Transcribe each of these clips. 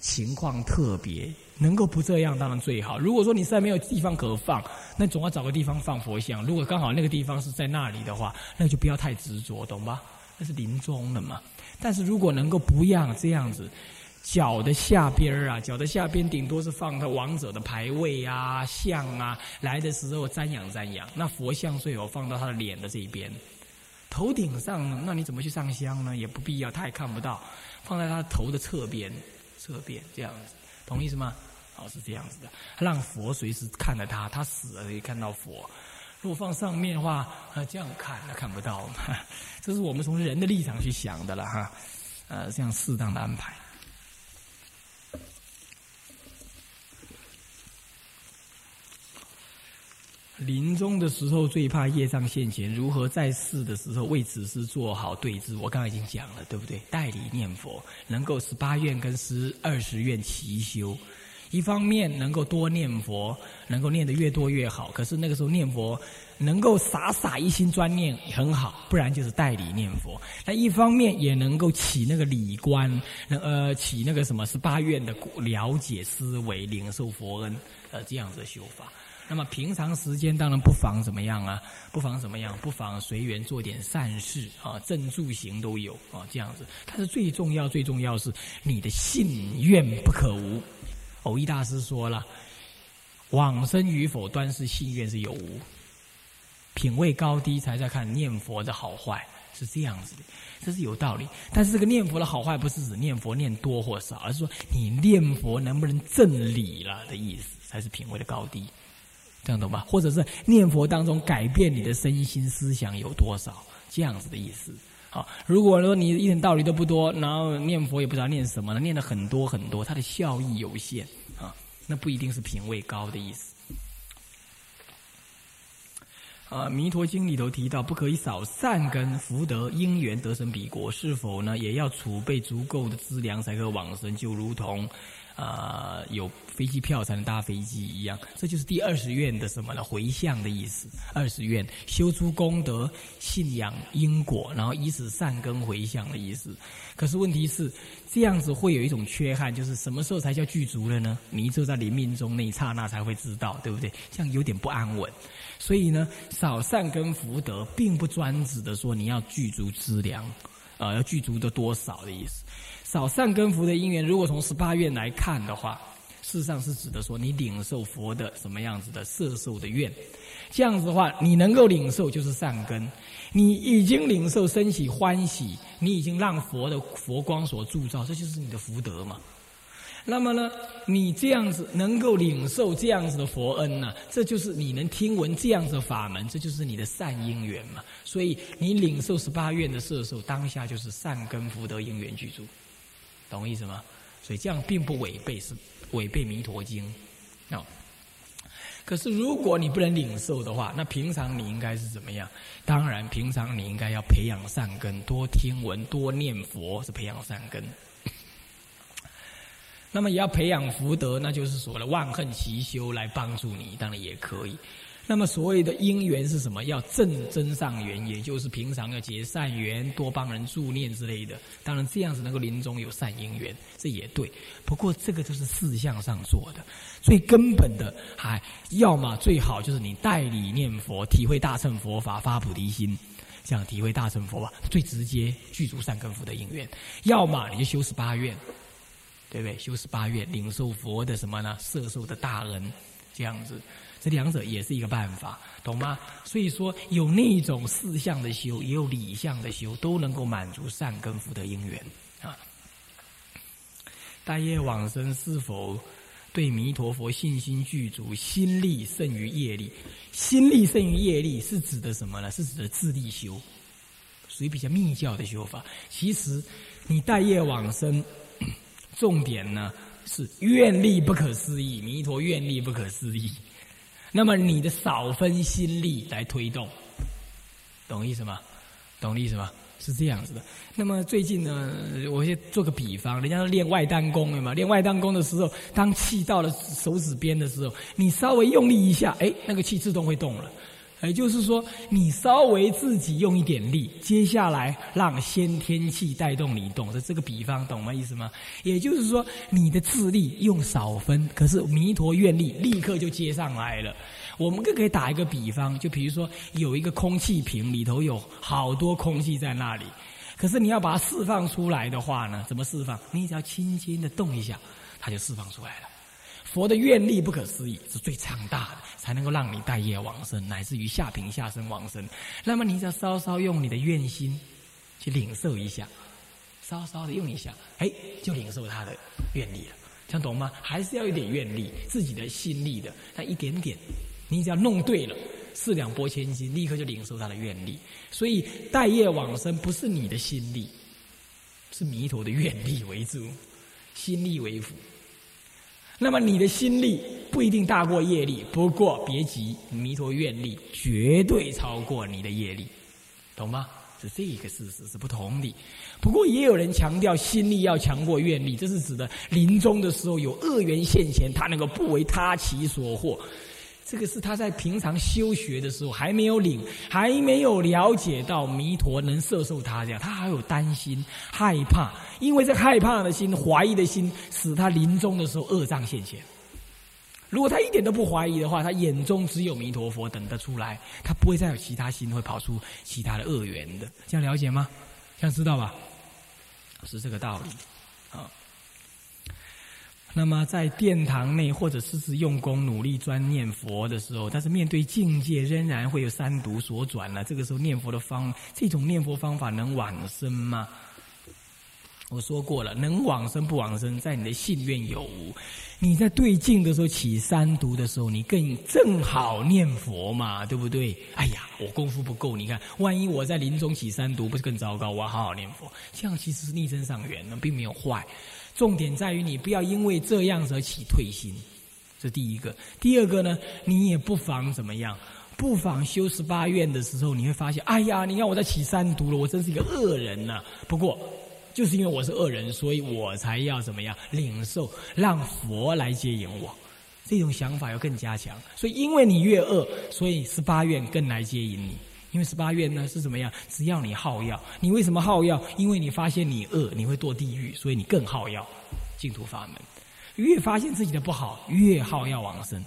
情况特别，能够不这样当然最好。如果说你实在没有地方可放，那总要找个地方放佛像。如果刚好那个地方是在那里的话，那就不要太执着，懂吧？那是临终了嘛。但是如果能够不要这样子，脚的下边啊，脚的下边顶多是放他王者的牌位啊、像啊，来的时候瞻仰瞻仰。那佛像最好放到他的脸的这一边，头顶上，那你怎么去上香呢？也不必要，他也看不到，放在他头的侧边。侧边这样子，同意是吗？哦，是这样子的，让佛随时看着他，他死了可以看到佛。如果放上面的话，啊，这样看他看不到。这是我们从人的立场去想的了哈，呃，这样适当的安排。临终的时候最怕业障现前，如何在世的时候为此事做好对治？我刚刚已经讲了，对不对？代理念佛，能够十八愿跟十二十愿齐修，一方面能够多念佛，能够念得越多越好。可是那个时候念佛能够傻傻一心专念很好，不然就是代理念佛。那一方面也能够起那个理观，呃，起那个什么十八愿的了解思维，领受佛恩，呃，这样子的修法。那么平常时间当然不妨怎么样啊？不妨怎么样？不妨随缘做点善事啊，正住行都有啊，这样子。但是最重要、最重要是你的信愿不可无。偶一大师说了，往生与否端是信愿是有无，品位高低才在看念佛的好坏，是这样子的，这是有道理。但是这个念佛的好坏不是指念佛念多或少，而是说你念佛能不能正理了的意思，才是品位的高低。这样懂吧？或者是念佛当中改变你的身心思想有多少？这样子的意思。好，如果说你一点道理都不多，然后念佛也不知道念什么，念的很多很多，它的效益有限啊，那不一定是品位高的意思。啊，《弥陀经》里头提到，不可以少善根福德因缘得生彼国，是否呢？也要储备足够的资粮，才可往生，就如同。啊，有飞机票才能搭飞机一样，这就是第二十愿的什么呢？回向的意思。二十愿修诸功德、信仰因果，然后以此善根回向的意思。可是问题是，这样子会有一种缺憾，就是什么时候才叫具足了呢？你只有在临命中那一刹那才会知道，对不对？这样有点不安稳。所以呢，少善根福德，并不专指的说你要具足资粮，啊，要具足的多少的意思。找善根福的因缘，如果从十八愿来看的话，事实上是指的说你领受佛的什么样子的摄受的愿，这样子的话，你能够领受就是善根，你已经领受升起欢喜，你已经让佛的佛光所铸造，这就是你的福德嘛。那么呢，你这样子能够领受这样子的佛恩呢，这就是你能听闻这样子的法门，这就是你的善因缘嘛。所以你领受十八愿的摄受，当下就是善根福德因缘具足。懂我意思吗？所以这样并不违背，是违背弥陀经啊。可是如果你不能领受的话，那平常你应该是怎么样？当然，平常你应该要培养善根，多听闻，多念佛，是培养善根。那么也要培养福德，那就是所谓的万恨齐修来帮助你，当然也可以。那么所谓的因缘是什么？要正真上缘，也就是平常要结善缘，多帮人助念之类的。当然这样子能够临终有善因缘，这也对。不过这个都是事项上做的，最根本的还要么最好就是你代理念佛，体会大乘佛法，发菩提心，这样体会大乘佛法最直接具足善根福的因缘。要么你就修十八愿，对不对？修十八愿，领受佛的什么呢？摄受的大恩，这样子。这两者也是一个办法，懂吗？所以说，有那种四相的修，也有理相的修，都能够满足善根福德因缘啊。大业往生是否对弥陀佛信心具足，心力胜于业力？心力胜于业力是指的什么呢？是指的自力修，属于比较密教的修法。其实你待业往生，重点呢是愿力不可思议，弥陀愿力不可思议。那么你的少分心力来推动，懂意思吗？懂意思吗？是这样子的。那么最近呢，我先做个比方，人家练外丹功的嘛，练外丹功的时候，当气到了手指边的时候，你稍微用力一下，哎，那个气自动会动了。也就是说，你稍微自己用一点力，接下来让先天气带动你动，这这个比方懂吗？意思吗？也就是说，你的智力用少分，可是弥陀愿力立刻就接上来了。我们更可以打一个比方，就比如说有一个空气瓶，里头有好多空气在那里，可是你要把它释放出来的话呢，怎么释放？你只要轻轻的动一下，它就释放出来了。佛的愿力不可思议，是最强大的，才能够让你待业往生，乃至于下品下生往生。那么你只要稍稍用你的愿心去领受一下，稍稍的用一下，哎，就领受他的愿力了。这样懂吗？还是要一点愿力，自己的心力的，那一点点，你只要弄对了，四两拨千斤，立刻就领受他的愿力。所以待业往生不是你的心力，是弥陀的愿力为主，心力为辅。那么你的心力不一定大过业力，不过别急，弥陀愿力绝对超过你的业力，懂吗？是这个事实是不同的。不过也有人强调心力要强过愿力，这是指的临终的时候有恶缘现前，他能够不为他其所惑。这个是他在平常修学的时候还没有领，还没有了解到弥陀能摄受他这样，他还有担心、害怕，因为这害怕的心、怀疑的心，使他临终的时候恶障现前。如果他一点都不怀疑的话，他眼中只有弥陀佛等得出来，他不会再有其他心会跑出其他的恶缘的。这样了解吗？这样知道吧？是这个道理啊。那么在殿堂内，或者是是用功努力专念佛的时候，但是面对境界仍然会有三毒所转了。这个时候念佛的方，这种念佛方法能往生吗？我说过了，能往生不往生，在你的信愿有无。你在对境的时候起三毒的时候，你更正好念佛嘛，对不对？哎呀，我功夫不够，你看，万一我在临终起三毒，不是更糟糕？我要好好念佛，这样其实是逆增上缘呢，并没有坏。重点在于你不要因为这样而起退心，这第一个。第二个呢，你也不妨怎么样？不妨修十八愿的时候，你会发现，哎呀，你看我在起三毒了，我真是一个恶人呐。不过，就是因为我是恶人，所以我才要怎么样领受，让佛来接引我。这种想法要更加强。所以，因为你越恶，所以十八愿更来接引你。因为十八愿呢是怎么样？只要你好药，你为什么好药？因为你发现你恶，你会堕地狱，所以你更好药。净土法门，越发现自己的不好，越好药往生，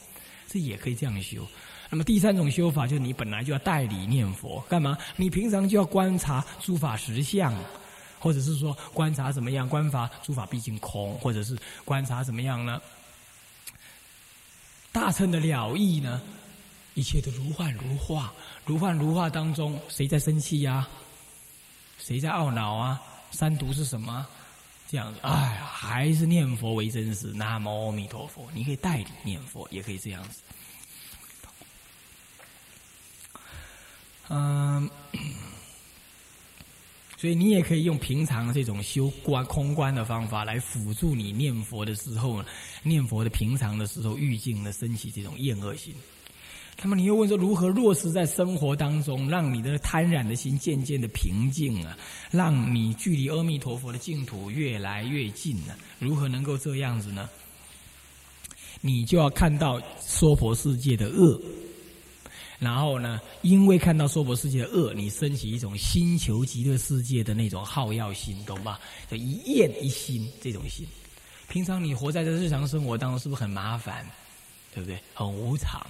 这也可以这样修。那么第三种修法，就是你本来就要代理念佛，干嘛？你平常就要观察诸法实相，或者是说观察怎么样？观法诸法毕竟空，或者是观察怎么样呢？大乘的了义呢？一切都如幻如化。如幻如化当中，谁在生气呀？谁在懊恼啊？三毒是什么？这样子，哎呀，还是念佛为真实。南无阿弥陀佛，你可以代理念佛，也可以这样子。嗯，所以你也可以用平常这种修观空观的方法来辅助你念佛的时候，念佛的平常的时候，遇境的升起这种厌恶心。那么你又问说，如何落实在生活当中，让你的贪染的心渐渐的平静啊，让你距离阿弥陀佛的净土越来越近呢？如何能够这样子呢？你就要看到娑婆世界的恶，然后呢，因为看到娑婆世界的恶，你升起一种星球极乐世界的那种好药心，懂吗？就一念一心这种心。平常你活在这日常生活当中，是不是很麻烦？对不对？很无常。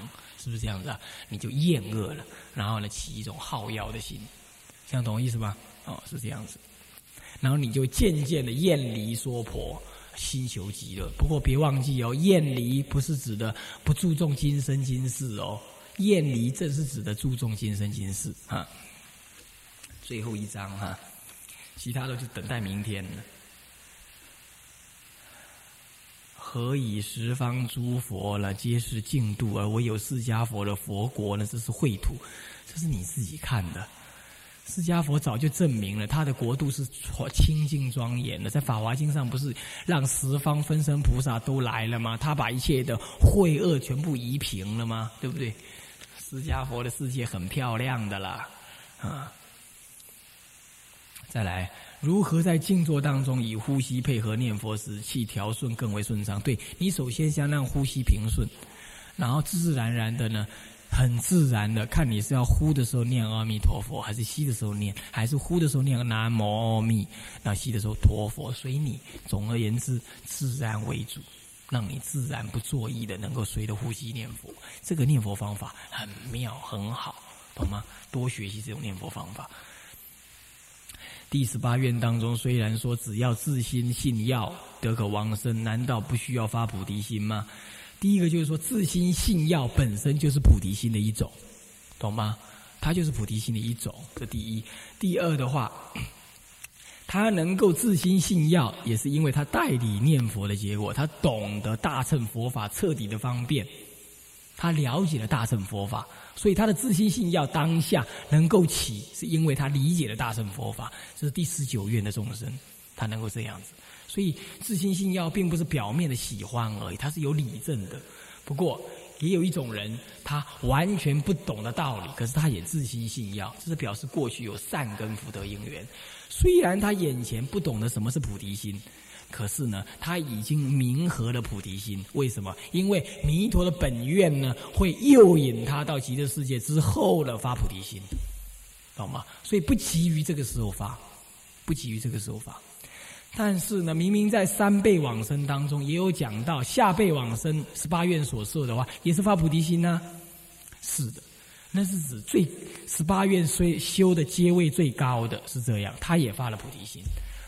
是不是这样子啊？你就厌恶了，然后呢，起一种好药的心，这样懂我意思吧？哦，是这样子。然后你就渐渐的厌离娑婆，心求极乐。不过别忘记哦，厌离不是指的不注重今生今世哦，厌离正是指的注重今生今世啊。最后一章哈，其他的就等待明天了。何以十方诸佛了，皆是净土，而唯有释迦佛的佛国呢？这是秽土，这是你自己看的。释迦佛早就证明了，他的国度是清净庄严的。在《法华经》上不是让十方分身菩萨都来了吗？他把一切的秽恶全部移平了吗？对不对？释迦佛的世界很漂亮的啦，啊！再来。如何在静坐当中以呼吸配合念佛时，气调顺更为顺畅？对你首先先让呼吸平顺，然后自自然然的呢，很自然的，看你是要呼的时候念阿弥陀佛，还是吸的时候念，还是呼的时候念南无阿弥，那吸的时候陀佛，随你。总而言之，自然为主，让你自然不作意的能够随着呼吸念佛。这个念佛方法很妙，很好，懂吗？多学习这种念佛方法。第十八愿当中，虽然说只要自心信要得可往生，难道不需要发菩提心吗？第一个就是说，自心信要本身就是菩提心的一种，懂吗？它就是菩提心的一种。这第一。第二的话，他能够自心信要，也是因为他代理念佛的结果，他懂得大乘佛法彻底的方便，他了解了大乘佛法。所以他的自信心要当下能够起，是因为他理解了大乘佛法，这是第十九愿的众生，他能够这样子。所以自信心要并不是表面的喜欢而已，他是有理证的。不过也有一种人，他完全不懂的道理，可是他也自心信要，这是表示过去有善根福德因缘。虽然他眼前不懂得什么是菩提心。可是呢，他已经明合了菩提心。为什么？因为弥陀的本愿呢，会诱引他到极乐世界之后了发菩提心，懂吗？所以不急于这个时候发，不急于这个时候发。但是呢，明明在三辈往生当中也有讲到，下辈往生十八愿所受的话，也是发菩提心呢。是的，那是指最十八愿虽修的阶位最高的是这样，他也发了菩提心。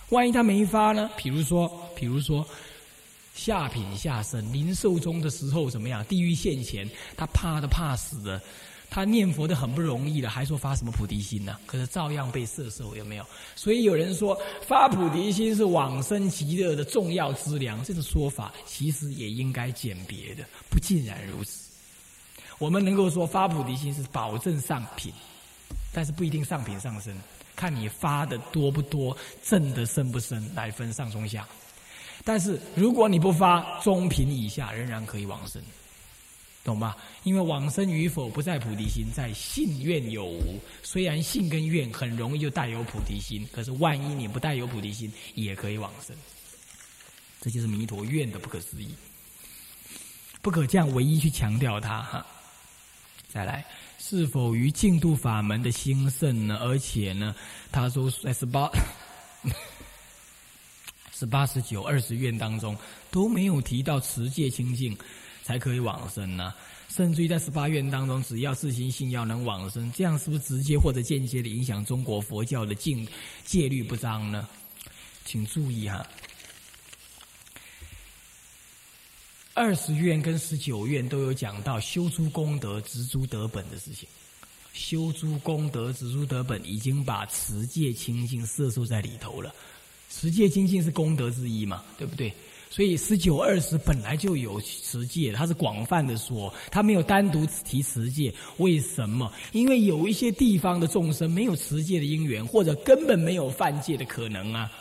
万一他没发呢？比如说，比如说，下品下生临寿终的时候怎么样？地狱现前，他怕的怕死的，他念佛的很不容易了，还说发什么菩提心呢？可是照样被摄受，有没有？所以有人说发菩提心是往生极乐的重要资粮，这个说法其实也应该简别的，不尽然如此。我们能够说发菩提心是保证上品，但是不一定上品上身。看你发的多不多，挣的深不深，来分上中下。但是如果你不发，中品以下仍然可以往生，懂吧？因为往生与否不在菩提心，在信愿有无。虽然信跟愿很容易就带有菩提心，可是万一你不带有菩提心，也可以往生。这就是弥陀愿的不可思议，不可这样唯一去强调它哈。再来。是否于净度法门的兴盛呢？而且呢，他说在十八、十八、十九、二十愿当中都没有提到持戒清净才可以往生呢？甚至于在十八愿当中，只要自心信要能往生，这样是不是直接或者间接的影响中国佛教的净戒律不彰呢？请注意哈。二十愿跟十九愿都有讲到修诸功德、植诸德本的事情。修诸功德、植诸德本，已经把持戒清净摄受在里头了。持戒清净是功德之一嘛，对不对？所以十九、二十本来就有持戒，它是广泛的说，它没有单独提持戒。为什么？因为有一些地方的众生没有持戒的因缘，或者根本没有犯戒的可能啊，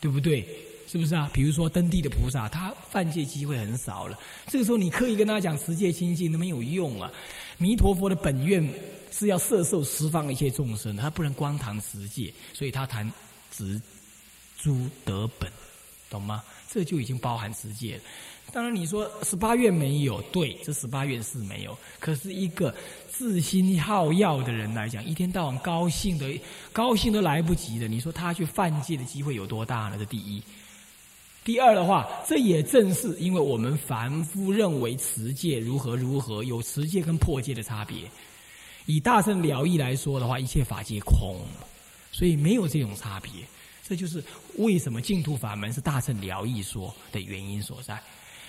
对不对？是不是啊？比如说登地的菩萨，他犯戒机会很少了。这个时候你刻意跟他讲持戒清净都没有用啊。弥陀佛的本愿是要摄受十方一切众生，他不能光谈持戒，所以他谈植诸德本，懂吗？这就已经包含持戒了。当然你说十八愿没有，对，这十八愿是没有。可是一个自心好药的人来讲，一天到晚高兴的，高兴都来不及的，你说他去犯戒的机会有多大呢？这第一。第二的话，这也正是因为我们凡夫认为持戒如何如何，有持戒跟破戒的差别。以大圣了义来说的话，一切法皆空，所以没有这种差别。这就是为什么净土法门是大圣了义说的原因所在。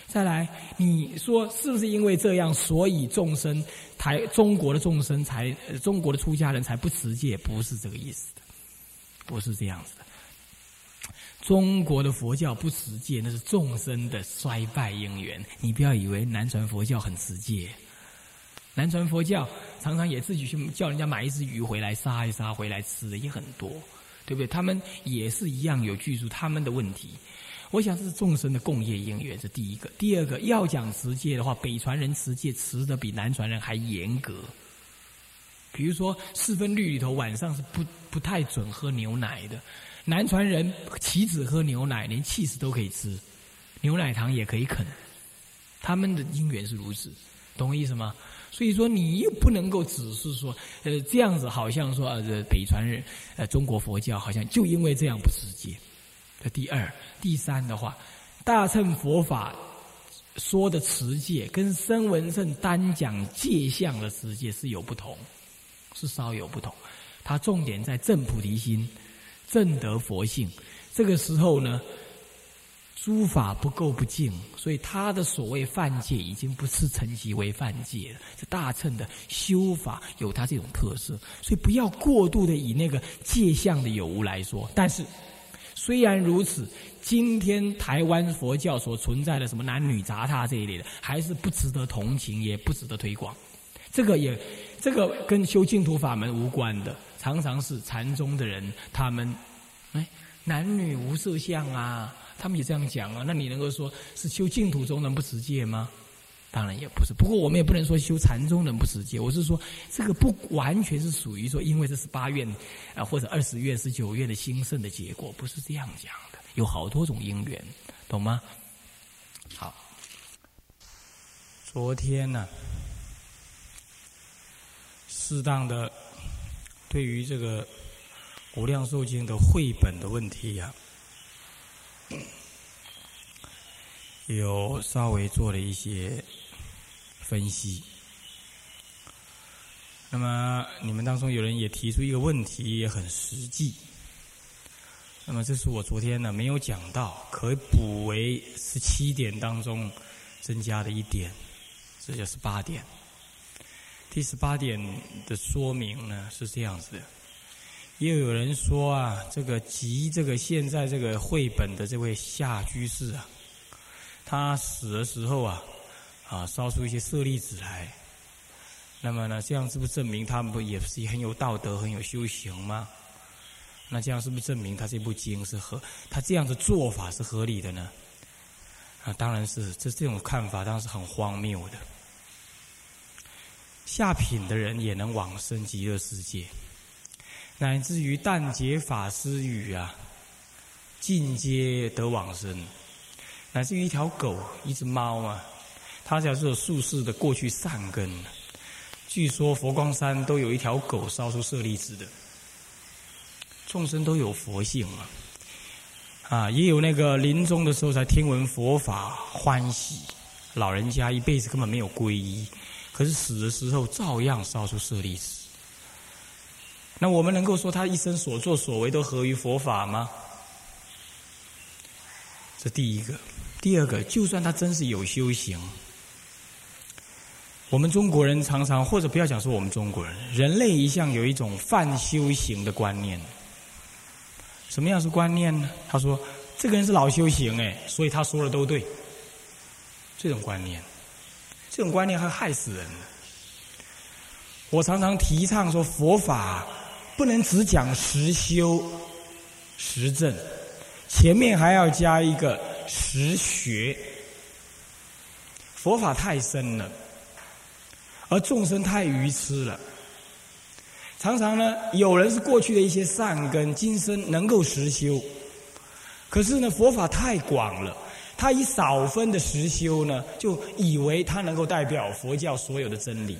再来，你说是不是因为这样，所以众生台中国的众生才中国的出家人才不持戒？不是这个意思的，不是这样子的。中国的佛教不持戒，那是众生的衰败因缘。你不要以为南传佛教很持戒，南传佛教常常也自己去叫人家买一只鱼回来杀一杀回来吃的也很多，对不对？他们也是一样有居住他们的问题。我想这是众生的共业因缘，是第一个。第二个要讲持戒的话，北传人持戒持的比南传人还严格。比如说四分律里头，晚上是不不太准喝牛奶的。南传人岂止喝牛奶，连气死都可以吃，牛奶糖也可以啃，他们的因缘是如此，懂我意思吗？所以说，你又不能够只是说，呃，这样子好像说，呃，北传人，呃，中国佛教好像就因为这样不持戒。这第二、第三的话，大乘佛法说的持戒，跟声闻圣单讲戒相的持戒是有不同，是稍有不同。它重点在正菩提心、正得佛性。这个时候呢。诸法不垢不净，所以他的所谓犯戒已经不是成其为犯戒了。这大乘的修法有它这种特色，所以不要过度的以那个界相的有无来说。但是虽然如此，今天台湾佛教所存在的什么男女杂他这一类的，还是不值得同情，也不值得推广。这个也，这个跟修净土法门无关的，常常是禅宗的人，他们哎，男女无色相啊。他们也这样讲啊，那你能够说是修净土中人不持戒吗？当然也不是。不过我们也不能说修禅宗人不持戒。我是说，这个不完全是属于说，因为这是八愿啊或者二十愿、十九愿的兴盛的结果，不是这样讲的。有好多种因缘，懂吗？好，昨天呢，适当的对于这个《无量寿经》的绘本的问题呀。有稍微做了一些分析。那么你们当中有人也提出一个问题，也很实际。那么这是我昨天呢没有讲到，可以补为十七点当中增加的一点，这就是八点。第十八点的说明呢是这样子的。也有人说啊，这个集这个现在这个绘本的这位夏居士啊，他死的时候啊，啊烧出一些舍利子来，那么呢，这样是不是证明他们不也是很有道德、很有修行吗？那这样是不是证明他这部经是合他这样的做法是合理的呢？啊，当然是，这这种看法当然是很荒谬的。下品的人也能往生极乐世界。乃至于但劫法师语啊，进阶得往生，乃至于一条狗、一只猫啊，它只要是有术士的过去善根，据说佛光山都有一条狗烧出舍利子的，众生都有佛性啊，啊，也有那个临终的时候才听闻佛法欢喜，老人家一辈子根本没有皈依，可是死的时候照样烧出舍利子。那我们能够说他一生所作所为都合于佛法吗？这第一个，第二个，就算他真是有修行，我们中国人常常或者不要讲说我们中国人，人类一向有一种泛修行的观念。什么样是观念呢？他说这个人是老修行哎，所以他说的都对。这种观念，这种观念会害死人。我常常提倡说佛法。不能只讲实修、实证，前面还要加一个实学。佛法太深了，而众生太愚痴了。常常呢，有人是过去的一些善根，今生能够实修，可是呢，佛法太广了，他以少分的实修呢，就以为他能够代表佛教所有的真理。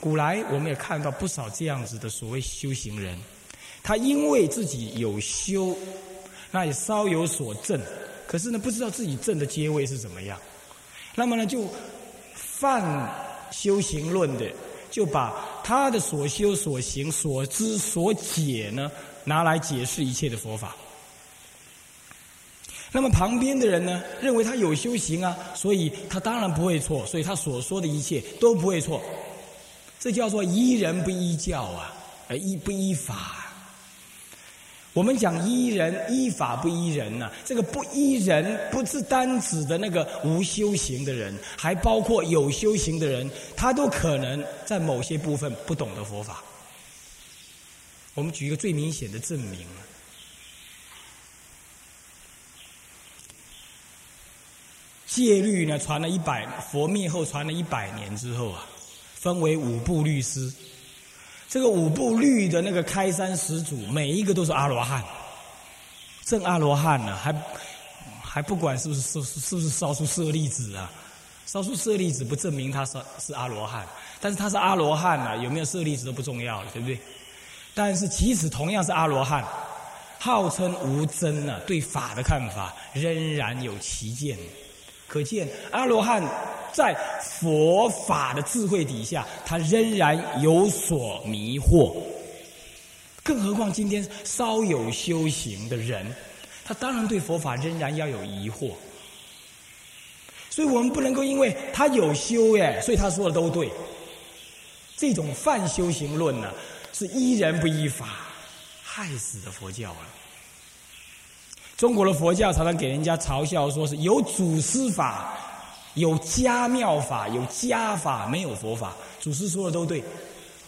古来我们也看到不少这样子的所谓修行人，他因为自己有修，那也稍有所证，可是呢不知道自己证的阶位是怎么样，那么呢就犯修行论的，就把他的所修所行所知所解呢拿来解释一切的佛法。那么旁边的人呢认为他有修行啊，所以他当然不会错，所以他所说的一切都不会错。这叫做依人不依教啊，而依不依法。我们讲依人依法不依人呐，这个不依人不是单指的那个无修行的人，还包括有修行的人，他都可能在某些部分不懂得佛法。我们举一个最明显的证明：戒律呢，传了一百佛灭后传了一百年之后啊。分为五部律师，这个五部律的那个开山始祖，每一个都是阿罗汉，正阿罗汉呢，还还不管是不是是是不是烧出舍利子啊，烧出舍利子不证明他是是阿罗汉，但是他是阿罗汉啊，有没有舍利子都不重要了，对不对？但是即使同样是阿罗汉，号称无真啊，对法的看法仍然有歧见。可见阿罗汉在佛法的智慧底下，他仍然有所迷惑。更何况今天稍有修行的人，他当然对佛法仍然要有疑惑。所以我们不能够因为他有修耶，所以他说的都对。这种泛修行论呢，是依人不依法，害死的佛教了。中国的佛教常常给人家嘲笑，说是有祖师法，有家庙法，有家法，没有佛法。祖师说的都对，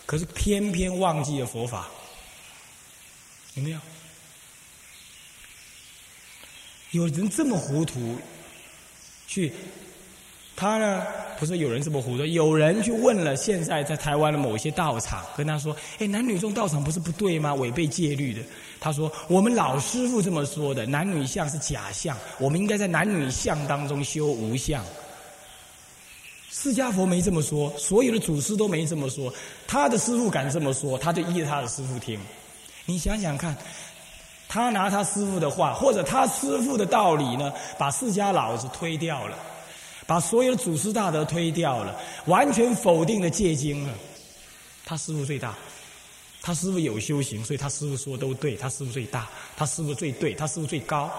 可是偏偏忘记了佛法。有没有？有人这么糊涂，去他呢？不是有人这么胡说，有人去问了现在在台湾的某些道场，跟他说：“哎，男女众道场不是不对吗？违背戒律的。”他说：“我们老师傅这么说的，男女相是假象，我们应该在男女相当中修无相。”释迦佛没这么说，所有的祖师都没这么说，他的师傅敢这么说，他就依着他的师傅听。你想想看，他拿他师傅的话，或者他师傅的道理呢，把释迦老子推掉了，把所有的祖师大德推掉了，完全否定了戒经了。他师傅最大，他师傅有修行，所以他师傅说都对，他师傅最大，他师傅最对，他师傅最高，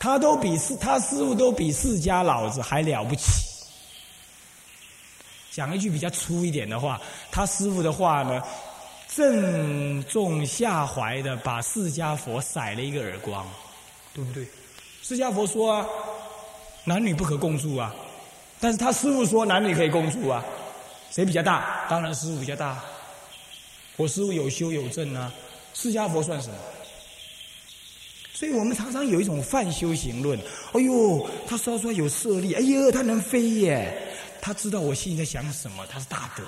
他都比四他师傅都比释迦老子还了不起。讲一句比较粗一点的话，他师傅的话呢？正中下怀的把释迦佛甩了一个耳光，对不对？释迦佛说啊，男女不可共住啊，但是他师傅说男女可以共住啊，谁比较大？当然师傅比较大。我师傅有修有证啊，释迦佛算什么？所以我们常常有一种泛修行论。哎呦，他说出来有舍利，哎呦，他能飞耶！他知道我心里在想什么，他是大德，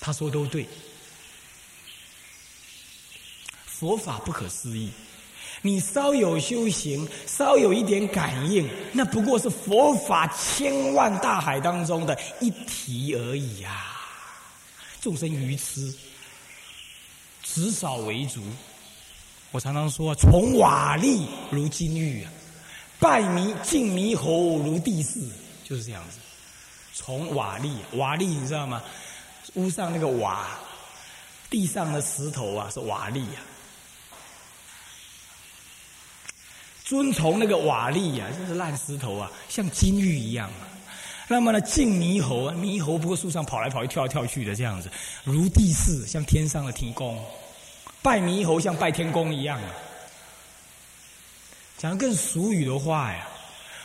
他说都对。佛法不可思议，你稍有修行，稍有一点感应，那不过是佛法千万大海当中的一提而已呀。众生愚痴，执少为足。我常常说，从瓦砾如金玉啊，拜迷敬猕猴如地势，就是这样子。从瓦砾，瓦砾你知道吗？屋上那个瓦，地上的石头啊，是瓦砾呀。遵从那个瓦砾呀，就是烂石头啊，像金玉一样啊。那么呢，敬猕猴啊，猕猴不过树上跑来跑去、跳来跳去的这样子，如地势，像天上的天公。拜猕猴像拜天公一样啊。讲更俗语的话呀，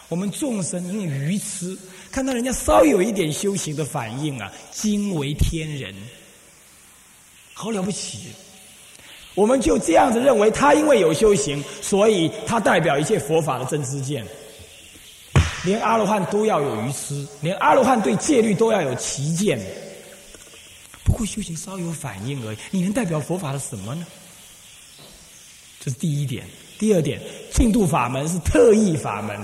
我们众生因为愚痴，看到人家稍有一点修行的反应啊，惊为天人，好了不起。我们就这样子认为，他因为有修行，所以他代表一切佛法的真知见。连阿罗汉都要有愚痴，连阿罗汉对戒律都要有奇见。不过修行稍有反应而已，你能代表佛法的什么呢？这是第一点。第二点，净土法门是特异法门，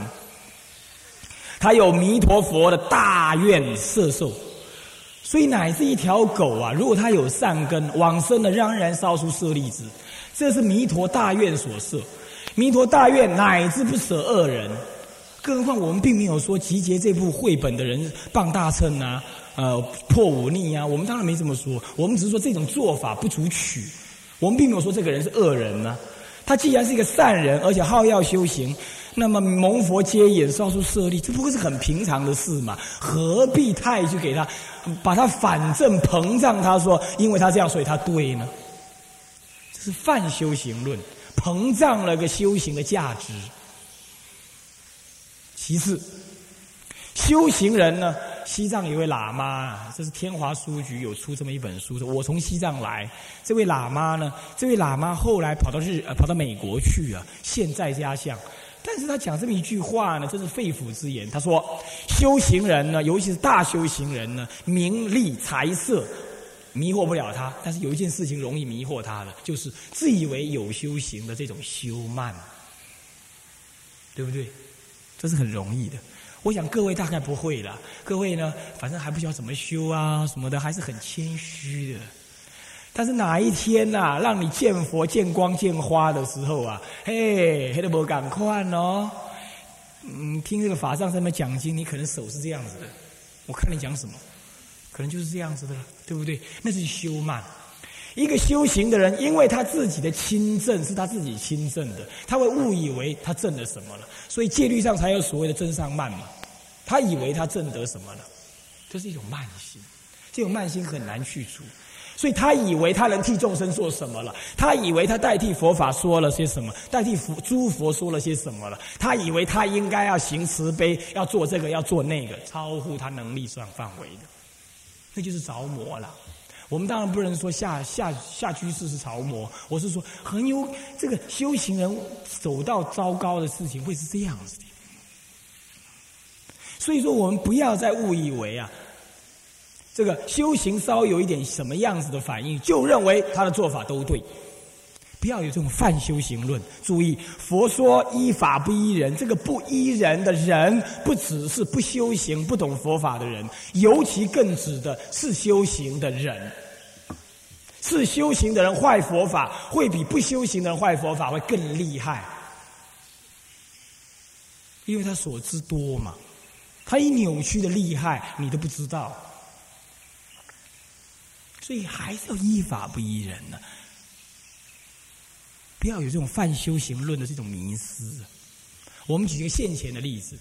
它有弥陀佛的大愿摄受。所以乃至一条狗啊，如果它有善根，往生的仍然烧出舍利子，这是弥陀大愿所设。弥陀大愿乃至不舍恶人，更何况我们并没有说集结这部绘本的人傍大乘啊，呃破忤逆啊，我们当然没这么说。我们只是说这种做法不足取，我们并没有说这个人是恶人呢。他既然是一个善人，而且好要修行。那么蒙佛接引，烧出舍利，这不过是很平常的事嘛？何必太去给他，把他反正膨胀？他说，因为他这样，所以他对呢？这是泛修行论，膨胀了个修行的价值。其次，修行人呢，西藏有位喇嘛，这是天华书局有出这么一本书，我从西藏来。这位喇嘛呢，这位喇嘛后来跑到日，呃，跑到美国去啊，现在家乡。但是他讲这么一句话呢，这是肺腑之言。他说：“修行人呢，尤其是大修行人呢，名利财色迷惑不了他。但是有一件事情容易迷惑他的，就是自以为有修行的这种修慢，对不对？这是很容易的。我想各位大概不会了，各位呢，反正还不知道怎么修啊什么的，还是很谦虚的。但是哪一天呐，让你见佛见光见花的时候啊，嘿，黑的不赶快哦。嗯，听这个法上上面讲经，你可能手是这样子的。我看你讲什么，可能就是这样子的了，对不对？那是修慢。一个修行的人，因为他自己的亲证是他自己亲证的，他会误以为他证了什么了，所以戒律上才有所谓的真上慢嘛。他以为他证得什么了，这是一种慢心，这种慢心很难去除，所以他以为他能替众生做什么了，他以为他代替佛法说了些什么，代替佛诸佛说了些什么了，他以为他应该要行慈悲，要做这个，要做那个，超乎他能力上范围的，那就是着魔了。我们当然不能说下下下居士是着魔，我是说很有这个修行人走到糟糕的事情会是这样子的。所以说，我们不要再误以为啊，这个修行稍有一点什么样子的反应，就认为他的做法都对。不要有这种泛修行论。注意，佛说依法不依人，这个不依人的人，不只是不修行、不懂佛法的人，尤其更指的是修行的人。是修行的人坏佛法，会比不修行的人坏佛法会更厉害，因为他所知多嘛，他一扭曲的厉害，你都不知道，所以还是要依法不依人呢，不要有这种泛修行论的这种迷思。我们举一个现前的例子，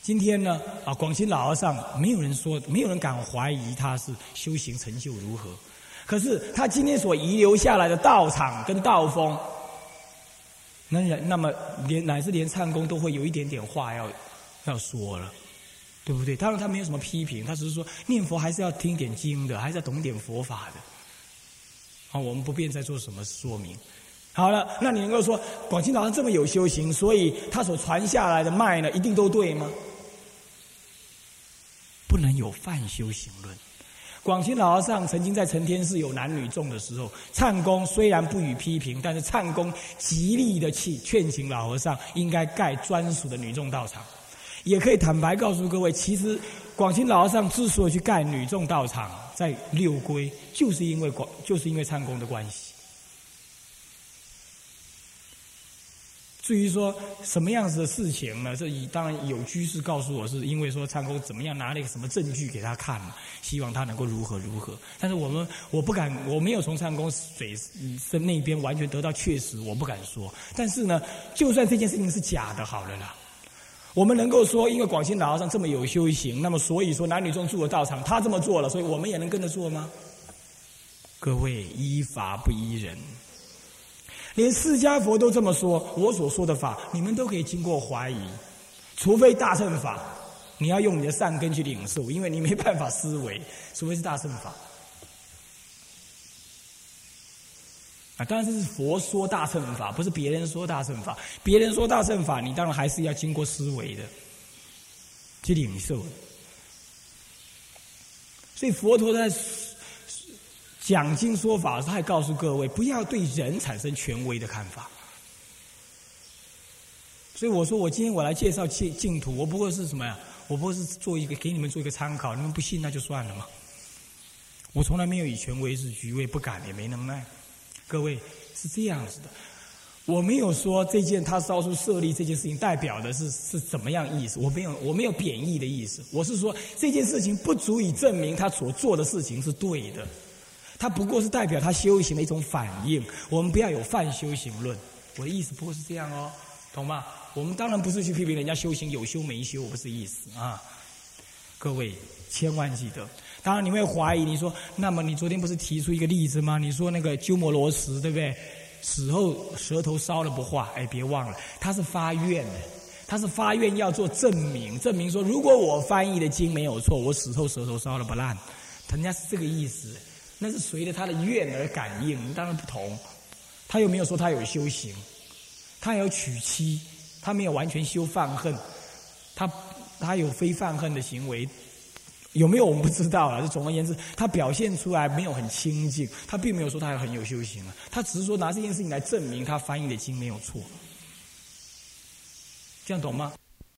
今天呢，啊，广清老和尚，没有人说，没有人敢怀疑他是修行成就如何。可是他今天所遗留下来的道场跟道风，那那么连乃至连唱功都会有一点点话要要说了，对不对？当然他没有什么批评，他只是说念佛还是要听点经的，还是要懂点佛法的。好，我们不便再做什么说明。好了，那你能够说广清老上这么有修行，所以他所传下来的脉呢，一定都对吗？不能有泛修行论。广清老和尚曾经在承天寺有男女众的时候，唱功虽然不予批评，但是唱功极力的去劝请老和尚应该盖专属的女众道场。也可以坦白告诉各位，其实广清老和尚之所以去盖女众道场，在六归，就是因为广，就是因为唱功的关系。至于说什么样子的事情呢？这当然有居士告诉我，是因为说唱功怎么样，拿了一个什么证据给他看，希望他能够如何如何。但是我们我不敢，我没有从唱功水深那边完全得到确实，我不敢说。但是呢，就算这件事情是假的，好了啦，我们能够说，因为广西老和尚这么有修行，那么所以说男女中住的道场，他这么做了，所以我们也能跟着做吗？各位依法不依人。连释迦佛都这么说，我所说的法，你们都可以经过怀疑，除非大乘法，你要用你的善根去领受，因为你没办法思维，除非是大乘法。啊，当然是佛说大乘法，不是别人说大乘法。别人说大乘法，你当然还是要经过思维的，去领受。所以佛陀在。讲经说法，他还告诉各位，不要对人产生权威的看法。所以我说，我今天我来介绍净净土，我不过是什么呀？我不过是做一个给你们做一个参考，你们不信那就算了嘛。我从来没有以权威自居，我也不敢，也没能耐。各位是这样子的，我没有说这件他烧出舍利这件事情代表的是是怎么样意思，我没有我没有贬义的意思，我是说这件事情不足以证明他所做的事情是对的。他不过是代表他修行的一种反应，我们不要有泛修行论。我的意思不过是这样哦，懂吗？我们当然不是去批评人家修行有修没修，我不是意思啊。各位千万记得，当然你会怀疑，你说，那么你昨天不是提出一个例子吗？你说那个鸠摩罗什对不对？死后舌头烧了不化，哎，别忘了，他是发愿的，他是发愿要做证明，证明说如果我翻译的经没有错，我死后舌头烧了不烂，人家是这个意思。那是随着他的愿而感应，当然不同。他又没有说他有修行，他有娶妻，他没有完全修犯恨，他他有非犯恨的行为，有没有我们不知道了。就总而言之，他表现出来没有很清净，他并没有说他很有修行啊。他只是说拿这件事情来证明他翻译的经没有错，这样懂吗？